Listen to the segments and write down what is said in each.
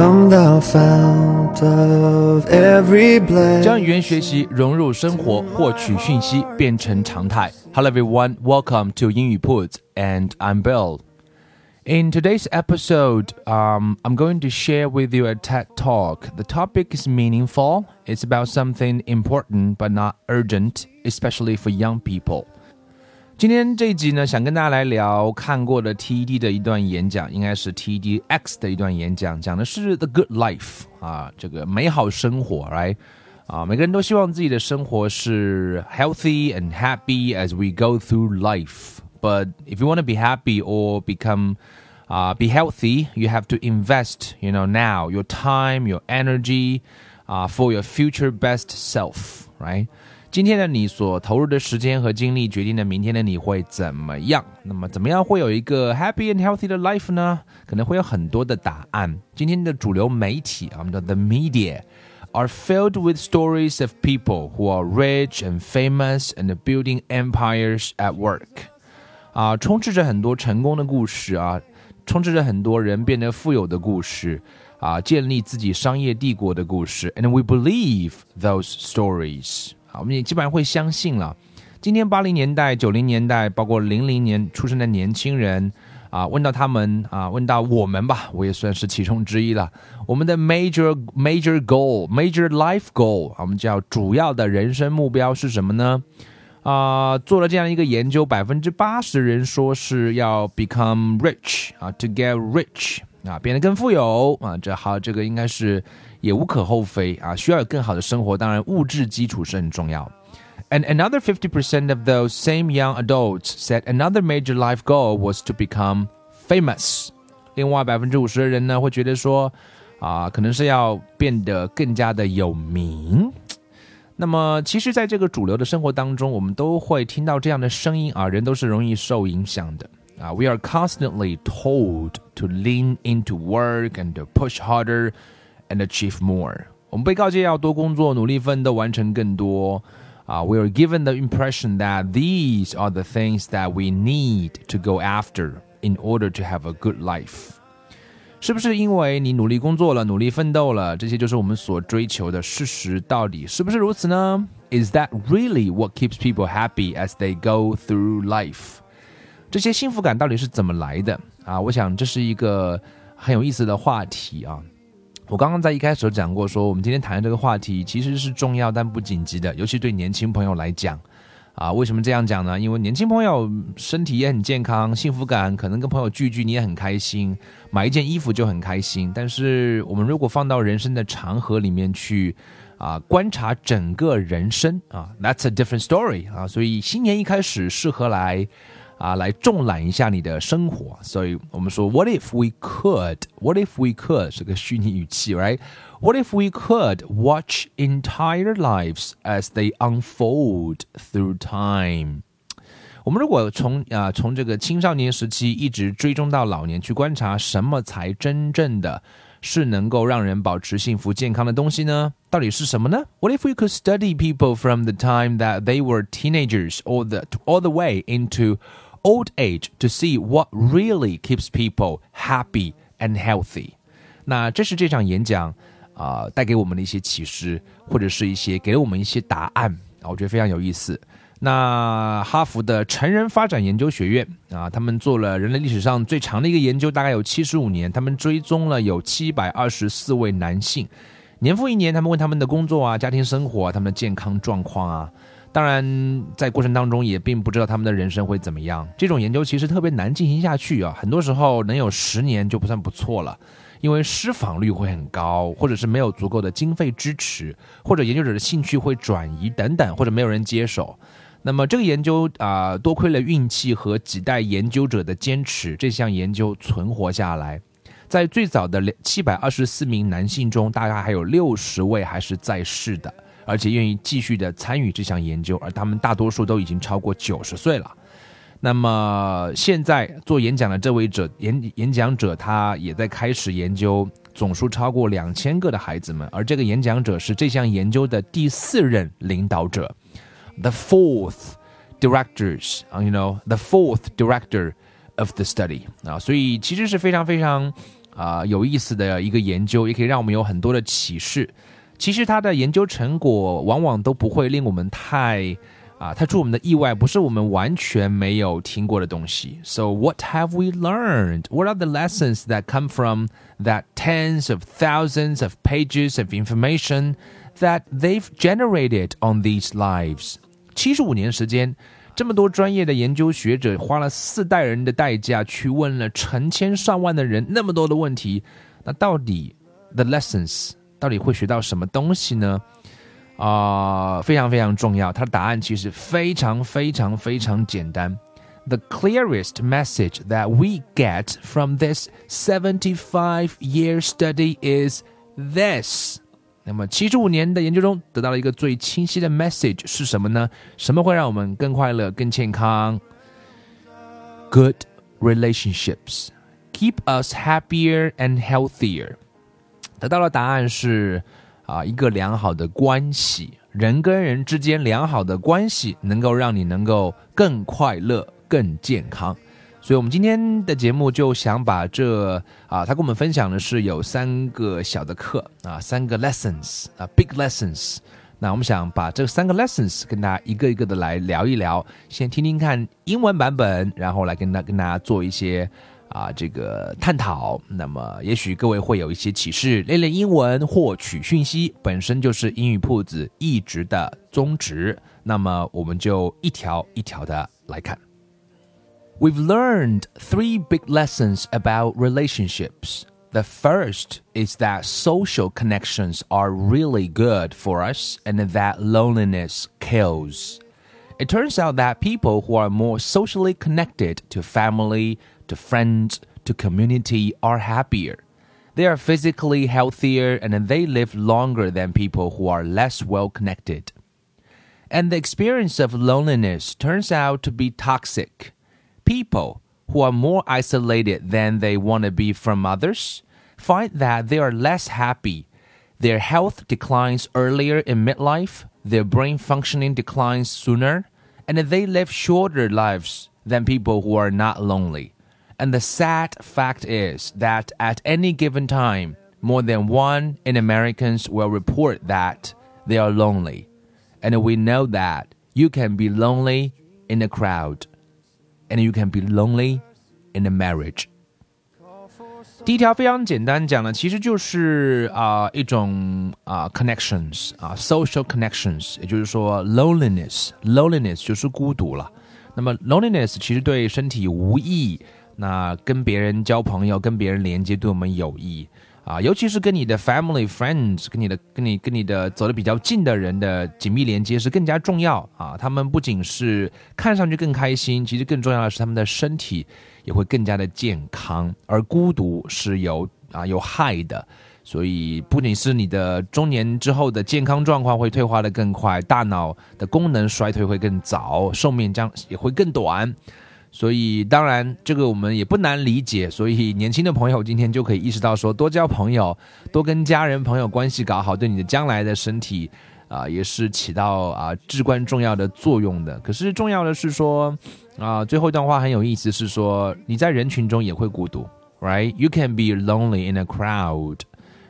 Come thou fount of every blessing. 将语言学习融入生活，获取讯息变成常态。Hello everyone, welcome to 英语 铺子, and I'm Bill. In today's episode, um, I'm going to share with you a TED talk. The topic is meaningful. It's about something important but not urgent, especially for young people. 今天这一集呢，想跟大家来聊看过的 TED 的一段演讲，应该是 TEDx 的一段演讲，讲的是 The Good Life 啊，这个美好生活，right？啊，每个人都希望自己的生活是 healthy and happy as we go through life. But if you want to be happy or become uh, be healthy, you have to invest, you know, now your time, your energy, uh, for your future best self, right? 今天的你所投入的时间和精力，决定了明天的你会怎么样。那么，怎么样会有一个 happy and healthy 的 life 呢？可能会有很多的答案。今天的主流媒体啊，我们的 the media are filled with stories of people who are rich and famous and building empires at work。啊，充斥着很多成功的故事啊，充斥着很多人变得富有的故事啊，建立自己商业帝国的故事。And we believe those stories。 啊，我们也基本上会相信了。今天八零年代、九零年代，包括零零年出生的年轻人啊，问到他们啊，问到我们吧，我也算是其中之一了。我们的 major major goal major life goal，我们叫主要的人生目标是什么呢？啊，做了这样一个研究，百分之八十的人说是要 become rich 啊，to get rich 啊，变得更富有啊，这好，这个应该是。也无可厚非啊，需要有更好的生活，当然物质基础是很重要。And another 50% of those same young adults said another major life goal was to become famous。另外百分之五十的人呢，会觉得说啊，可能是要变得更加的有名。那么，其实，在这个主流的生活当中，我们都会听到这样的声音啊，人都是容易受影响的 啊。We are constantly told to lean into work and to push harder and achieve more。我们被告诫要多工作，努力奋斗，完成更多。啊、uh,，we are given the impression that these are the things that we need to go after in order to have a good life。是不是因为你努力工作了，努力奋斗了，这些就是我们所追求的？事实到底是不是如此呢？Is that really what keeps people happy as they go through life？ 这些幸福感到底是怎么来的啊？我想这是一个很有意思的话题啊。我刚刚在一开始讲过，说我们今天谈的这个话题其实是重要但不紧急的，尤其对年轻朋友来讲，啊，为什么这样讲呢？因为年轻朋友身体也很健康，幸福感可能跟朋友聚聚你也很开心，买一件衣服就很开心。但是我们如果放到人生的长河里面去，啊，观察整个人生啊，That's a different story 啊。所以新年一开始适合来。啊，来重揽一下你的生活。所以我们说，What if we could? What if we could 是个虚拟语气，right？What if we could watch entire lives as they unfold through time？我们如果从啊从这个青少年时期一直追踪到老年，去观察什么才真正的是能够让人保持幸福健康的东西呢？到底是什么呢？What if we could study people from the time that they were teenagers all the all the way into old age to see what really keeps people happy and healthy。那这是这场演讲啊、带给我们的一些启示，或者是一些给我们一些答案啊，我觉得非常有意思。那哈佛的成人发展研究学院啊，他们做了人类历史上最长的一个研究，大概有七十五年。他们追踪了有七百二十四位男性，年复一年，他们问他们的工作啊、家庭生活、啊、他们的健康状况啊。当然，在过程当中也并不知道他们的人生会怎么样。这种研究其实特别难进行下去啊，很多时候能有十年就不算不错了，因为失访率会很高，或者是没有足够的经费支持，或者研究者的兴趣会转移等等，或者没有人接手。那么这个研究啊，多亏了运气和几代研究者的坚持，这项研究存活下来。在最早的七百二十四名男性中，大概还有六十位还是在世的，而且愿意继续的参与这项研究，而他们大多数都已经超过九十岁了。那么现在做演讲的这位者演演讲者，他也在开始研究总数超过两千个的孩子们，而这个演讲者是这项研究的第四任领导者，the fourth directors，you know the fourth director of the study 啊，所以其实是非常非常啊有意思的一个研究，也可以让我们有很多的启示。其实他的研究成果往往都不会令我们太。啊，它出我们的意外，不是我们完全没有听过的东西。So what have we learned? What are the lessons that come from that tens of thousands of pages of information that they've generated on these lives？七十五年时间，这么多专业的研究学者花了四代人的代价去问了成千上万的人那么多的问题，那到底 the lessons 到底会学到什么东西呢？啊、呃，非常非常重要。它的答案其实非常非常非常简单。The clearest message that we get from this 75-year study is this。那么七十五年的研究中得到了一个最清晰的 message 是什么呢？什么会让我们更快乐、更健康？Good relationships keep us happier and healthier。 得到的答案是。啊，一个良好的关系，人跟人之间良好的关系，能够让你能够更快乐、更健康。所以，我们今天的节目就想把这啊，他跟我们分享的是有三个小的课啊，三个 lessons 啊，big lessons。那我们想把这三个 lessons 跟大家一个一个的来聊一聊，先听听看英文版本，然后来跟大跟大家做一些。啊，这个探讨，那么也许各位会有一些启示。练练英文，获取讯息，本身就是英语铺子一直的宗旨。那么我们就一条一条的来看。We've learned three big lessons about relationships. The first is that social connections are really good for us and that loneliness kills. It turns out that people who are more socially connected to family, to friends, to community are happier. They are physically healthier and they live longer than people who are less well connected. And the experience of loneliness turns out to be toxic. People who are more isolated than they want to be from others find that they are less happy. Their health declines earlier in midlife, their brain functioning declines sooner, and they live shorter lives than people who are not lonely. And the sad fact is that at any given time, more than one in Americans will report that they are lonely. And we know that you can be lonely in a crowd, and you can be lonely in a marriage. 第一条非常简单，讲的其实就是啊、呃、一种啊、呃、connections 啊、呃、social connections，也就是说 loneliness，loneliness 就是孤独了。那么 loneliness 其实对身体无益。 那跟别人交朋友，跟别人连接，对我们有益啊，尤其是跟你的 family friends，跟你的、跟你、跟你的走的比较近的人的紧密连接是更加重要啊。他们不仅是看上去更开心，其实更重要的是他们的身体也会更加的健康。而孤独是有啊有害的，所以不仅是你的中年之后的健康状况会退化的更快，大脑的功能衰退会更早，寿命将也会更短。所以，当然，这个我们也不难理解。所以，年轻的朋友今天就可以意识到，说多交朋友，多跟家人朋友关系搞好，对你的将来的身体啊，也是起到啊至关重要的作用的。可是，重要的是说啊，最后一段话很有意思，是说你在人群中也会孤独，right? You can be lonely in a crowd。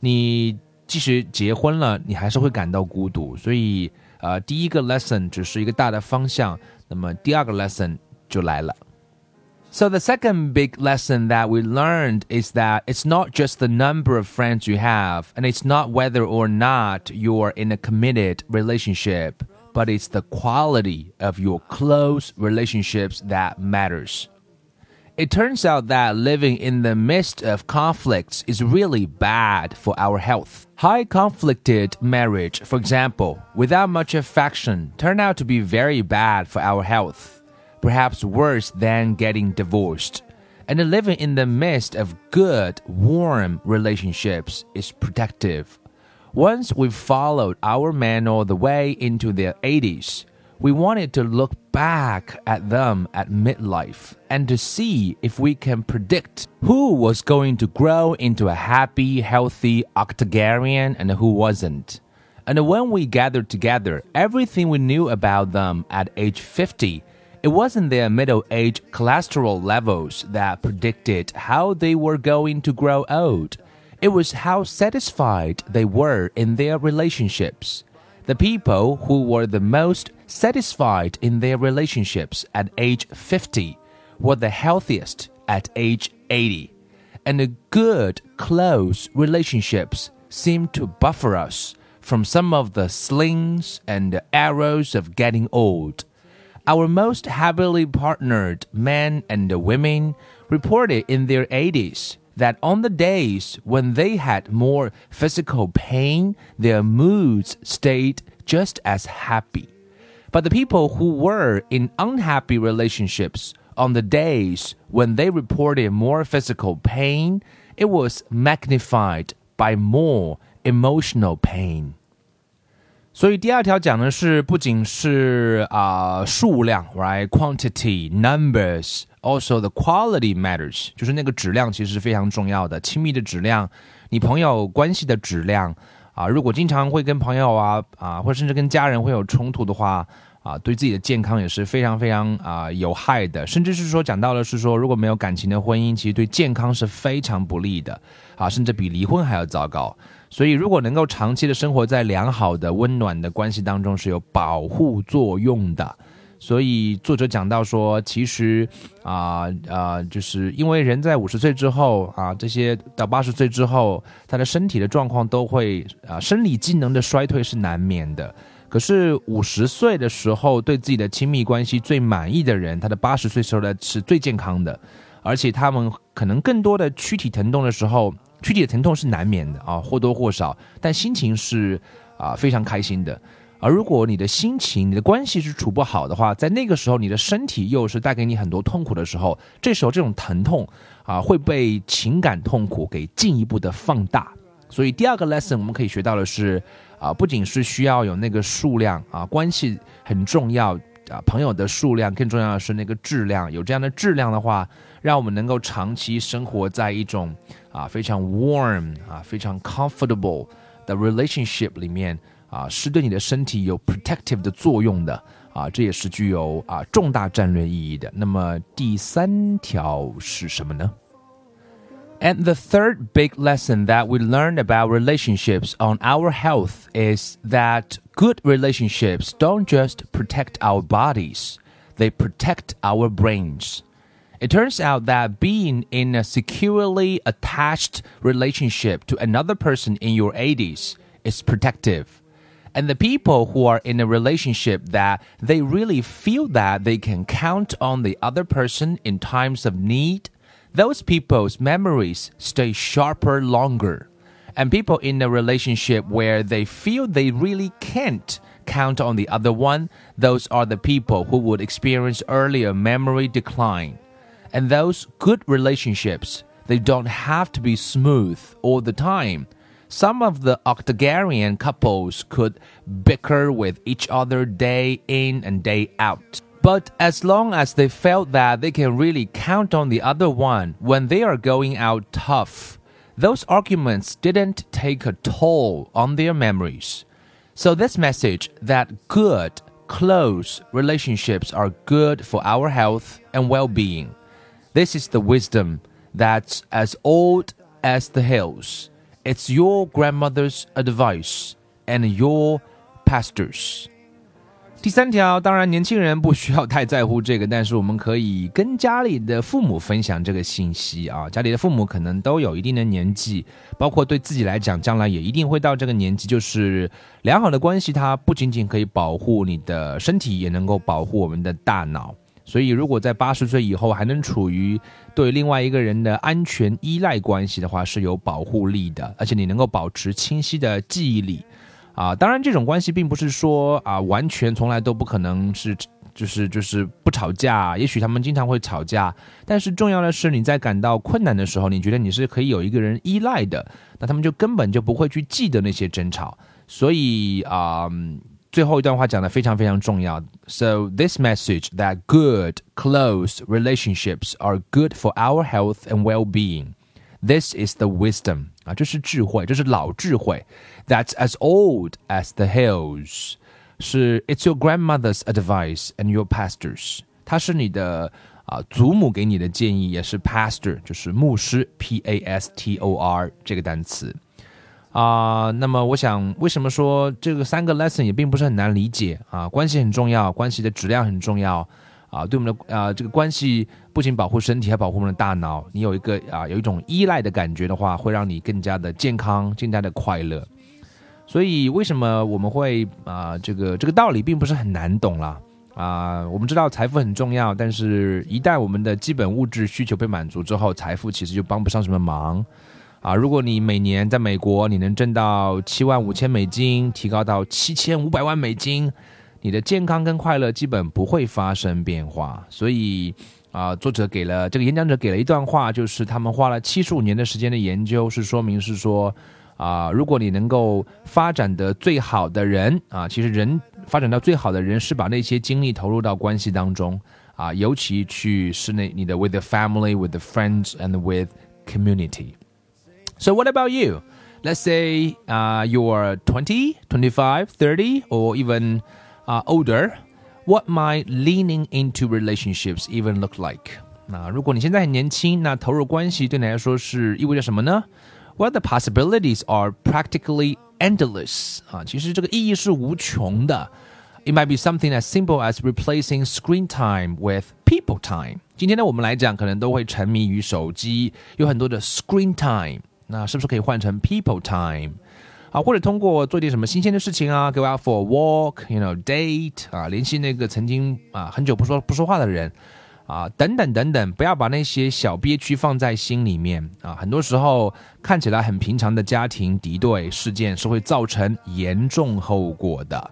你即使结婚了，你还是会感到孤独。所以，呃，第一个 lesson 只是一个大的方向，那么第二个 lesson 就来了。So, the second big lesson that we learned is that it's not just the number of friends you have, and it's not whether or not you're in a committed relationship, but it's the quality of your close relationships that matters. It turns out that living in the midst of conflicts is really bad for our health. High conflicted marriage, for example, without much affection, turn out to be very bad for our health, perhaps worse than getting divorced. And living in the midst of good, warm relationships is protective. Once we've followed our men all the way into their 80s, we wanted to look back at them at midlife and to see if we can predict who was going to grow into a happy, healthy octogenarian and who wasn't. And when we gathered together everything we knew about them at age 50, it wasn't their middle age cholesterol levels that predicted how they were going to grow old. It was how satisfied they were in their relationships. The people who were the most satisfied in their relationships at age 50 were the healthiest at age 80. And good, close relationships seem to buffer us from some of the slings and arrows of getting old. Our most happily partnered men and women reported in their 80s that on the days when they had more physical pain, their moods stayed just as happy. But the people who were in unhappy relationships on the days when they reported more physical pain, it was magnified by more emotional pain. 所以第二条讲的是，不仅是啊、数量，right quantity numbers Also, the quality matters，就是那个质量其实是非常重要的，亲密的质量，你朋友关系的质量啊。如果经常会跟朋友啊啊，或甚至跟家人会有冲突的话啊，对自己的健康也是非常非常啊有害的。甚至是说讲到了是说，如果没有感情的婚姻，其实对健康是非常不利的啊，甚至比离婚还要糟糕。所以，如果能够长期的生活在良好的、温暖的关系当中，是有保护作用的。所以作者讲到说，其实啊啊，就是因为人在五十岁之后啊，这些到八十岁之后，他的身体的状况都会啊，生理机能的衰退是难免的。可是五十岁的时候，对自己的亲密关系最满意的人，他的八十岁时候呢是最健康的，而且他们可能更多的躯体疼痛的时候，躯体的疼痛是难免的啊，或多或少，但心情是啊非常开心的。而如果你的心情、你的关系是处不好的话，在那个时候，你的身体又是带给你很多痛苦的时候，这时候这种疼痛啊会被情感痛苦给进一步的放大。所以第二个 lesson 我们可以学到的是啊，不仅是需要有那个数量啊，关系很重要啊，朋友的数量更重要的是那个质量。有这样的质量的话，让我们能够长期生活在一种啊非常 warm 啊非常 comfortable 的 relationship 里面。啊，是对你的身体有 protective 的作用的啊，这也是具有啊重大战略意义的。那么第三条是什么呢？And the third big lesson that we learned about relationships on our health is that good relationships don't just protect our bodies, they protect our brains. It turns out that being in a securely attached relationship to another person in your 80s is protective and the people who are in a relationship that they really feel that they can count on the other person in times of need, those people's memories stay sharper longer. And people in a relationship where they feel they really can't count on the other one, those are the people who would experience earlier memory decline. And those good relationships, they don't have to be smooth all the time some of the octogenarian couples could bicker with each other day in and day out. But as long as they felt that they can really count on the other one when they are going out tough, those arguments didn't take a toll on their memories. So, this message that good, close relationships are good for our health and well being. This is the wisdom that's as old as the hills. It's your grandmother's advice and your pastors. 第三条，当然年轻人不需要太在乎这个，但是我们可以跟家里的父母分享这个信息啊。家里的父母可能都有一定的年纪，包括对自己来讲，将来也一定会到这个年纪。就是良好的关系，它不仅仅可以保护你的身体，也能够保护我们的大脑。所以，如果在八十岁以后还能处于对另外一个人的安全依赖关系的话，是有保护力的，而且你能够保持清晰的记忆力。啊，当然，这种关系并不是说啊，完全从来都不可能是，就是就是不吵架。也许他们经常会吵架，但是重要的是，你在感到困难的时候，你觉得你是可以有一个人依赖的，那他们就根本就不会去记得那些争吵。所以啊。最后一段话讲的非常非常重要。So this message that good, close relationships are good for our health and well-being. This is the wisdom 啊，这是智慧，这是老智慧。That's as old as the hills. 是 It's your grandmother's advice and your pastors. 它是你的啊祖母给你的建议，也是 pastor 就是牧师 P A S T O R 这个单词。啊，那么我想，为什么说这个三个 lesson 也并不是很难理解啊？关系很重要，关系的质量很重要啊！对我们的啊，这个关系不仅保护身体，还保护我们的大脑。你有一个啊，有一种依赖的感觉的话，会让你更加的健康，更加的快乐。所以，为什么我们会啊，这个这个道理并不是很难懂了啊？我们知道财富很重要，但是一旦我们的基本物质需求被满足之后，财富其实就帮不上什么忙。啊，如果你每年在美国你能挣到七万五千美金，提高到七千五百万美金，你的健康跟快乐基本不会发生变化。所以啊，作者给了这个演讲者给了一段话，就是他们花了七十五年的时间的研究，是说明是说啊，如果你能够发展的最好的人啊，其实人发展到最好的人是把那些精力投入到关系当中啊，尤其去是那你的 with the family, with the friends and with community。So, what about you? Let's say uh, you're 20, 25, 30, or even uh, older. What might leaning into relationships even look like? 那如果你现在很年轻，那投入关系对你来说是意味着什么呢？Well, the possibilities are practically endless. 啊，其实这个意义是无穷的。It might be something as simple as replacing screen time with people time. 今天呢，我们来讲可能都会沉迷于手机，有很多的 screen time。那是不是可以换成 people time 啊？或者通过做点什么新鲜的事情啊，go out for a walk，you know，date 啊，联系那个曾经啊很久不说不说话的人啊，等等等等，不要把那些小憋屈放在心里面啊。很多时候看起来很平常的家庭敌对事件是会造成严重后果的。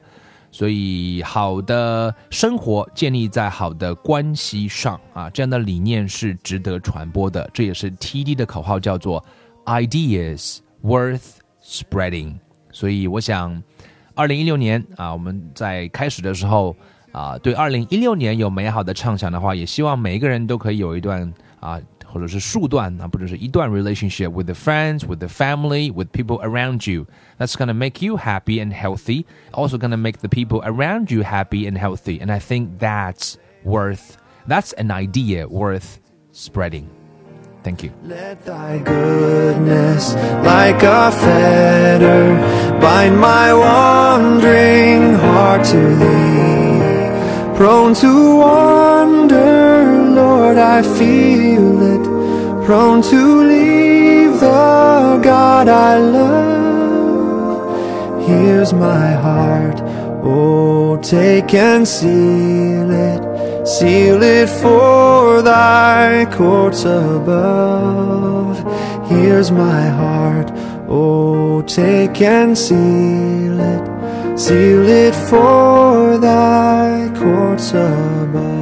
所以，好的生活建立在好的关系上啊，这样的理念是值得传播的。这也是 TD 的口号，叫做。Ideas worth spreading，所以我想，二零一六年啊，我们在开始的时候啊，对二零一六年有美好的畅想的话，也希望每一个人都可以有一段啊，或者是数段啊，不者是一段 relationship with the friends, with the family, with people around you. That's gonna make you happy and healthy. Also gonna make the people around you happy and healthy. And I think that's worth. That's an idea worth spreading. Thank you. Let thy goodness, like a fetter, bind my wandering heart to thee. Prone to wander, Lord, I feel it. Prone to leave the God I love. Here's my heart, oh, take and seal it Seal it for thy courts above. Here's my heart, oh, take and seal it. Seal it for thy courts above.